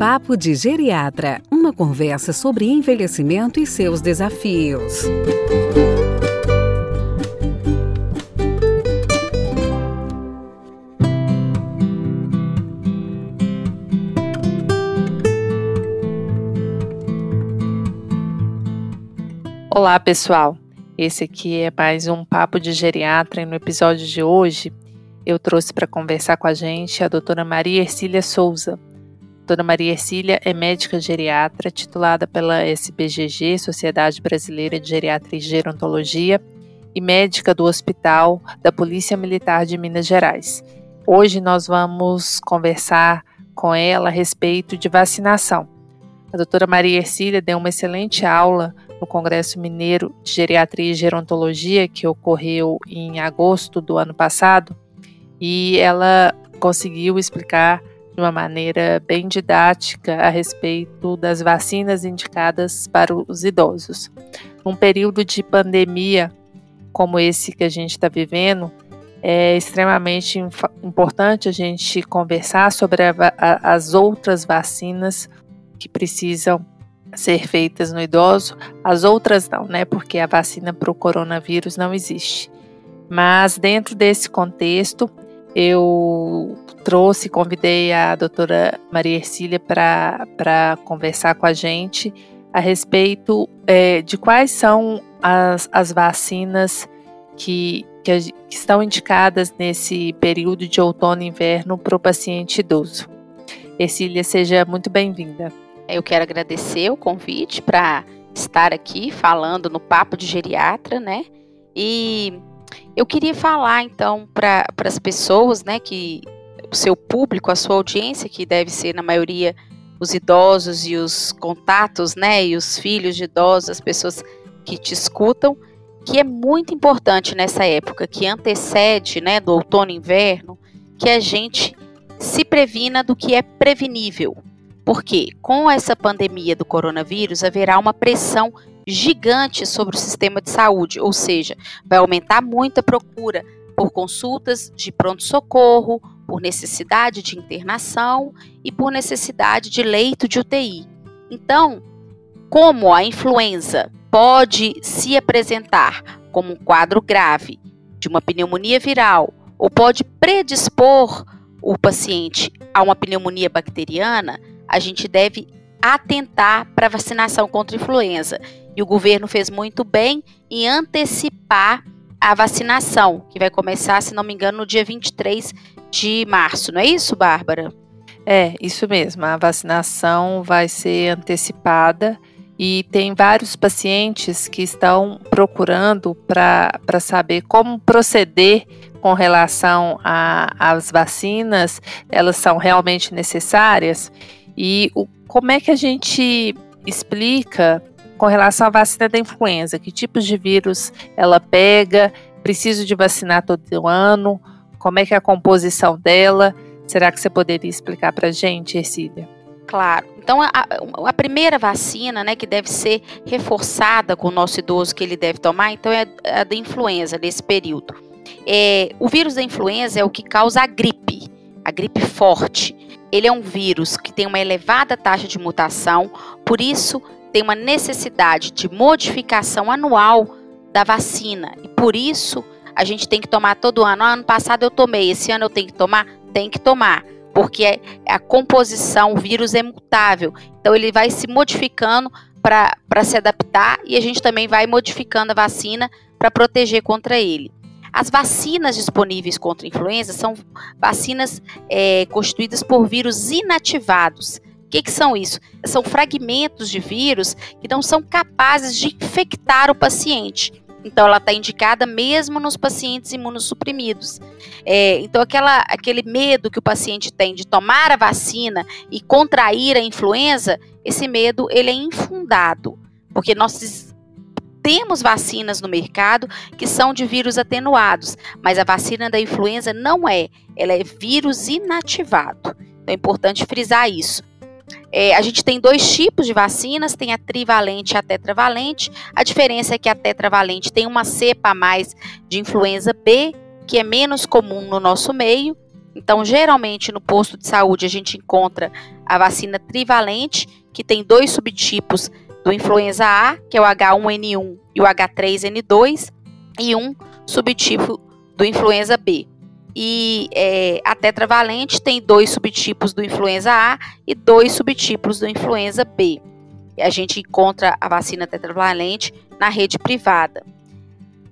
Papo de Geriatra uma conversa sobre envelhecimento e seus desafios. Olá, pessoal. Esse aqui é mais um Papo de Geriatra e no episódio de hoje eu trouxe para conversar com a gente a doutora Maria Ercília Souza. Doutora Maria Ercília é médica geriatra, titulada pela SBGG, Sociedade Brasileira de Geriatria e Gerontologia, e médica do Hospital da Polícia Militar de Minas Gerais. Hoje nós vamos conversar com ela a respeito de vacinação. A doutora Maria Ercília deu uma excelente aula no Congresso Mineiro de Geriatria e Gerontologia, que ocorreu em agosto do ano passado, e ela conseguiu explicar de uma maneira bem didática a respeito das vacinas indicadas para os idosos. Num período de pandemia como esse que a gente está vivendo, é extremamente importante a gente conversar sobre a, a, as outras vacinas que precisam ser feitas no idoso, as outras não, né? Porque a vacina para o coronavírus não existe. Mas dentro desse contexto, eu trouxe, convidei a doutora Maria Ercília para conversar com a gente a respeito é, de quais são as, as vacinas que, que, que estão indicadas nesse período de outono e inverno para o paciente idoso. Ercília, seja muito bem-vinda. Eu quero agradecer o convite para estar aqui falando no Papo de Geriatra, né? E eu queria falar então para as pessoas, né, que o seu público, a sua audiência, que deve ser na maioria os idosos e os contatos, né, e os filhos de idosos, as pessoas que te escutam, que é muito importante nessa época que antecede, né, do outono e inverno, que a gente se previna do que é prevenível. Porque com essa pandemia do coronavírus haverá uma pressão gigante sobre o sistema de saúde, ou seja, vai aumentar muito a procura por consultas de pronto-socorro, por necessidade de internação e por necessidade de leito de UTI. Então, como a influenza pode se apresentar como um quadro grave de uma pneumonia viral ou pode predispor o paciente a uma pneumonia bacteriana, a gente deve atentar para a vacinação contra a influenza. E o governo fez muito bem em antecipar a vacinação, que vai começar, se não me engano, no dia 23 de março. Não é isso, Bárbara? É, isso mesmo. A vacinação vai ser antecipada e tem vários pacientes que estão procurando para saber como proceder com relação às vacinas, elas são realmente necessárias e o, como é que a gente explica com relação à vacina da influenza? Que tipos de vírus ela pega? Preciso de vacinar todo ano? Como é que é a composição dela? Será que você poderia explicar para a gente, Ercília? Claro. Então, a, a, primeira vacina, né, que deve ser reforçada com o nosso idoso que ele deve tomar, então é a da influenza nesse período. É, o vírus da influenza é o que causa a gripe, a gripe forte. Ele é um vírus que tem uma elevada taxa de mutação, por isso tem uma necessidade de modificação anual da vacina. E por isso a gente tem que tomar todo ano. Ah, ano passado eu tomei, esse ano eu tenho que tomar? Tem que tomar, porque a composição, o vírus é mutável. Então ele vai se modificando para se adaptar e a gente também vai modificando a vacina para proteger contra ele. As vacinas disponíveis contra a influenza são vacinas é, constituídas por vírus inativados. O que, que são isso? São fragmentos de vírus que não são capazes de infectar o paciente. Então, ela está indicada mesmo nos pacientes imunossuprimidos. É, então, aquela, aquele medo que o paciente tem de tomar a vacina e contrair a influenza, esse medo ele é infundado, porque nós temos vacinas no mercado que são de vírus atenuados, mas a vacina da influenza não é, ela é vírus inativado. Então é importante frisar isso. É, a gente tem dois tipos de vacinas, tem a trivalente e a tetravalente. A diferença é que a tetravalente tem uma cepa a mais de influenza B, que é menos comum no nosso meio. Então, geralmente no posto de saúde a gente encontra a vacina trivalente, que tem dois subtipos do influenza A, que é o H1N1 e o H3N2, e um subtipo do influenza B. E é, a tetravalente tem dois subtipos do influenza A e dois subtipos do influenza B. A gente encontra a vacina tetravalente na rede privada.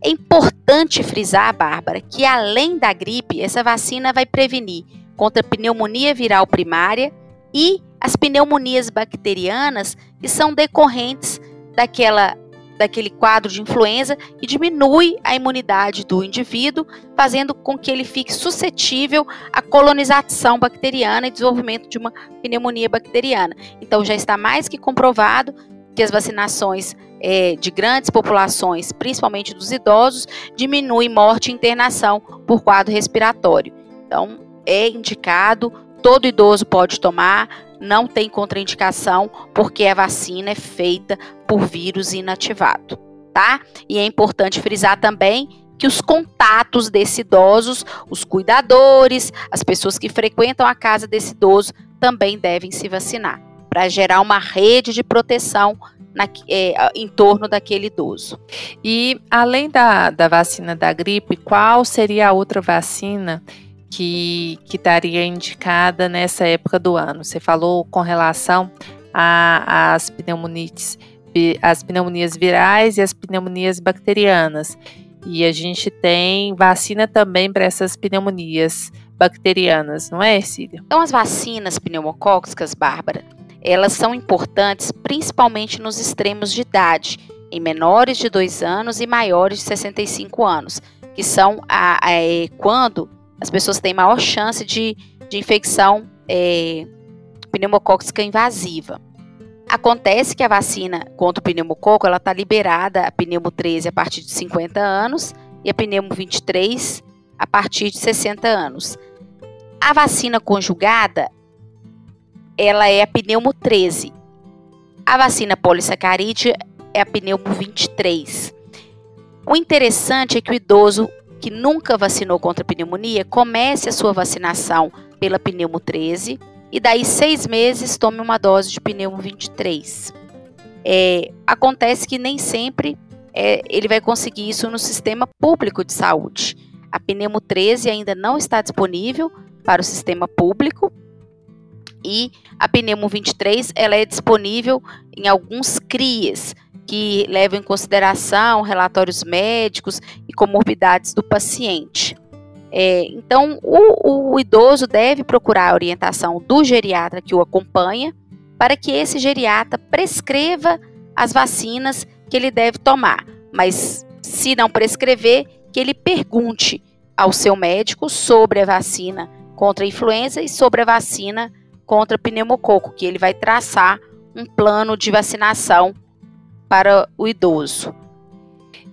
É importante frisar, Bárbara, que além da gripe, essa vacina vai prevenir contra pneumonia viral primária e as pneumonias bacterianas que são decorrentes daquela daquele quadro de influenza e diminui a imunidade do indivíduo, fazendo com que ele fique suscetível à colonização bacteriana e desenvolvimento de uma pneumonia bacteriana. Então já está mais que comprovado que as vacinações é, de grandes populações, principalmente dos idosos, diminui morte e internação por quadro respiratório. Então é indicado, todo idoso pode tomar, não tem contraindicação, porque a vacina é feita por vírus inativado, tá? E é importante frisar também que os contatos desses idosos, os cuidadores, as pessoas que frequentam a casa desse idoso também devem se vacinar, para gerar uma rede de proteção na, é, em torno daquele idoso. E além da, da vacina da gripe, qual seria a outra vacina que, que estaria indicada nessa época do ano. Você falou com relação às pneumonites, as pneumonias virais e as pneumonias bacterianas. E a gente tem vacina também para essas pneumonias bacterianas, não é, Cília? Então, as vacinas pneumocócicas, Bárbara, elas são importantes principalmente nos extremos de idade, em menores de 2 anos e maiores de 65 anos, que são a, a, é, quando as pessoas têm maior chance de, de infecção é, pneumocócica invasiva. Acontece que a vacina contra o pneumococo ela está liberada, a pneumo 13 a partir de 50 anos e a pneumo 23 a partir de 60 anos. A vacina conjugada ela é a pneumo 13. A vacina polissacarídea é a pneumo 23. O interessante é que o idoso que nunca vacinou contra a pneumonia, comece a sua vacinação pela pneumo 13 e daí seis meses tome uma dose de pneumo 23. É, acontece que nem sempre é, ele vai conseguir isso no sistema público de saúde. A pneumo 13 ainda não está disponível para o sistema público e a pneumo 23 ela é disponível em alguns CRIAs, que levam em consideração relatórios médicos e comorbidades do paciente. É, então, o, o idoso deve procurar a orientação do geriatra que o acompanha, para que esse geriatra prescreva as vacinas que ele deve tomar. Mas, se não prescrever, que ele pergunte ao seu médico sobre a vacina contra a influenza e sobre a vacina contra pneumococo, que ele vai traçar um plano de vacinação para o idoso.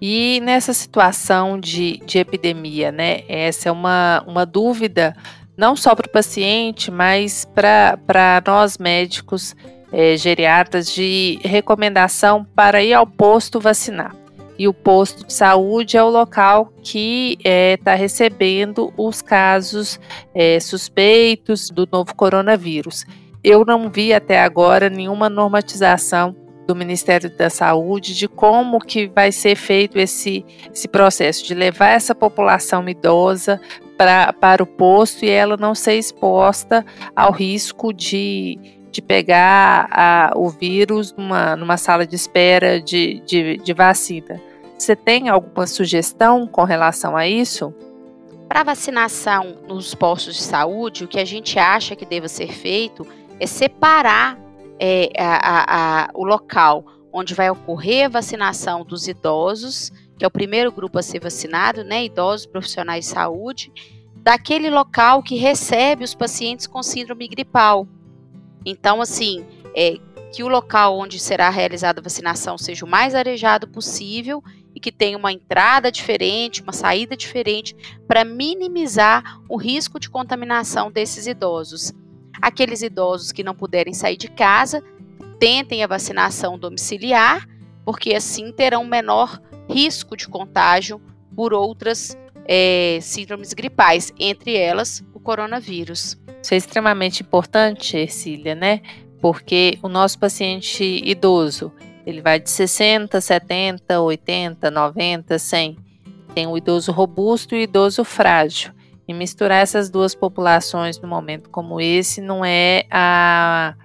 E nessa situação de, de epidemia, né? Essa é uma, uma dúvida não só para o paciente, mas para nós médicos é, geriatras de recomendação para ir ao posto vacinar. E o posto de saúde é o local que está é, tá recebendo os casos é, suspeitos do novo coronavírus. Eu não vi até agora nenhuma normatização do Ministério da Saúde de como que vai ser feito esse, esse processo de levar essa população idosa pra, para o posto e ela não ser exposta ao risco de, de pegar a, o vírus numa, numa sala de espera de, de, de vacina. Você tem alguma sugestão com relação a isso? Para vacinação nos postos de saúde, o que a gente acha que deva ser feito é separar é, a, a, a, o local onde vai ocorrer a vacinação dos idosos, que é o primeiro grupo a ser vacinado, né, idosos profissionais de saúde, daquele local que recebe os pacientes com síndrome gripal. Então, assim, é, que o local onde será realizada a vacinação seja o mais arejado possível e que tenha uma entrada diferente, uma saída diferente, para minimizar o risco de contaminação desses idosos. Aqueles idosos que não puderem sair de casa, tentem a vacinação domiciliar, porque assim terão menor risco de contágio por outras é, síndromes gripais, entre elas o coronavírus. Isso é extremamente importante, Ercília, né? Porque o nosso paciente idoso, ele vai de 60, 70, 80, 90, 100. Tem o idoso robusto e o idoso frágil. E misturar essas duas populações num momento como esse não é a,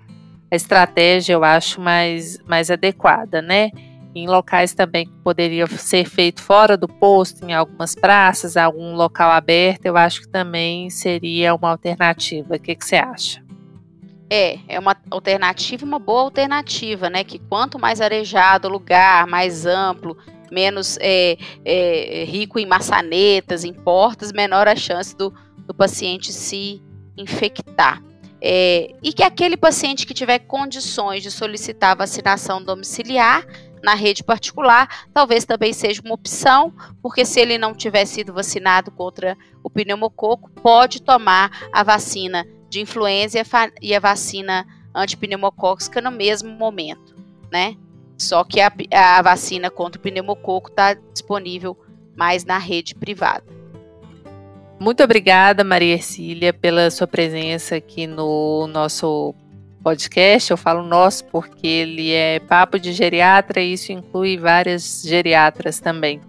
estratégia, eu acho, mais, mais adequada, né? em locais também que poderia ser feito fora do posto, em algumas praças, algum local aberto, eu acho que também seria uma alternativa. O que, que você acha? É, é uma alternativa, uma boa alternativa, né? Que quanto mais arejado o lugar, mais amplo, menos é, é, rico em maçanetas, em portas, menor a chance do, do paciente se infectar. É, e que aquele paciente que tiver condições de solicitar vacinação domiciliar na rede particular, talvez também seja uma opção, porque se ele não tiver sido vacinado contra o pneumococo, pode tomar a vacina de influenza e a vacina antipneumocócica no mesmo momento, né? Só que a, a vacina contra o pneumococo está disponível mais na rede privada. Muito obrigada, Maria Ercília, pela sua presença aqui no nosso podcast, eu falo nosso porque ele é papo de geriatra e isso inclui várias geriatras também.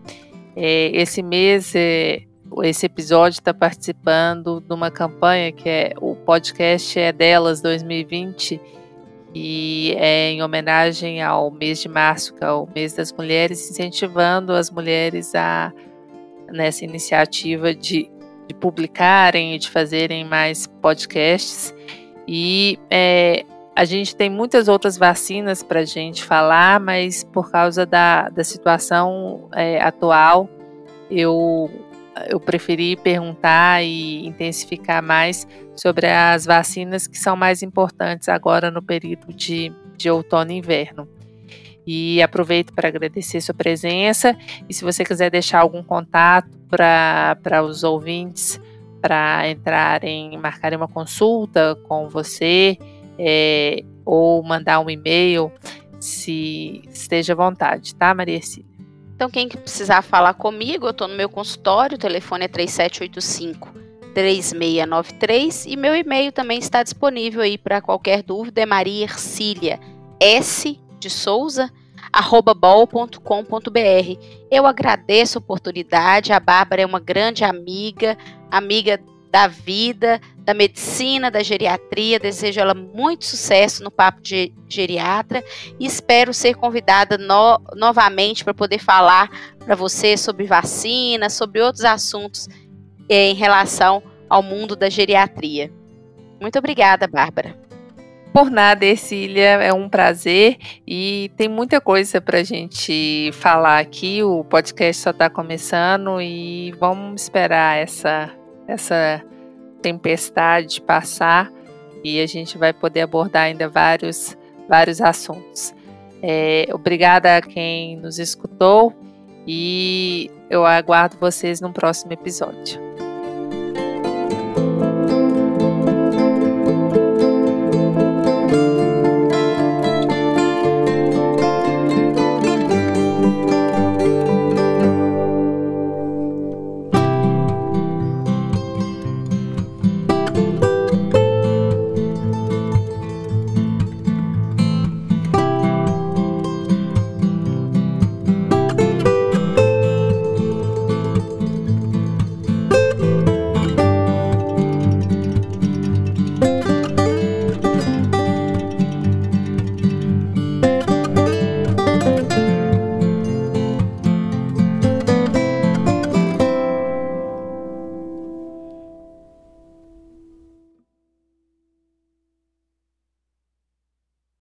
É, esse mês, é, esse episódio está participando de uma campanha que é o podcast é delas 2020 e é em homenagem ao mês de março, que é o mês das mulheres, incentivando as mulheres a nessa iniciativa de, de publicarem e de fazerem mais podcasts. E é, a gente tem muitas outras vacinas para a gente falar, mas por causa da, da situação é, atual, eu, eu preferi perguntar e intensificar mais sobre as vacinas que são mais importantes agora no período de, de outono e inverno. E aproveito para agradecer sua presença. E se você quiser deixar algum contato para os ouvintes, para entrarem, marcarem uma consulta com você é, ou mandar um e-mail, se esteja à vontade, tá, Maria Cília? Então, quem precisar falar comigo, eu estou no meu consultório, o telefone é 3785 3693 e meu e-mail também está disponível aí para qualquer dúvida, é Maria Ercília, S de Souza, arroba bol.com.br. Eu agradeço a oportunidade, a Bárbara é uma grande amiga, amiga da vida, da medicina, da geriatria. Desejo ela muito sucesso no Papo de Geriatra e espero ser convidada no, novamente para poder falar para você sobre vacina, sobre outros assuntos eh, em relação ao mundo da geriatria. Muito obrigada, Bárbara. Por nada, Ercília, é um prazer e tem muita coisa para a gente falar aqui. O podcast só está começando e vamos esperar essa, essa tempestade passar e a gente vai poder abordar ainda vários, vários assuntos. É, obrigada a quem nos escutou e eu aguardo vocês no próximo episódio.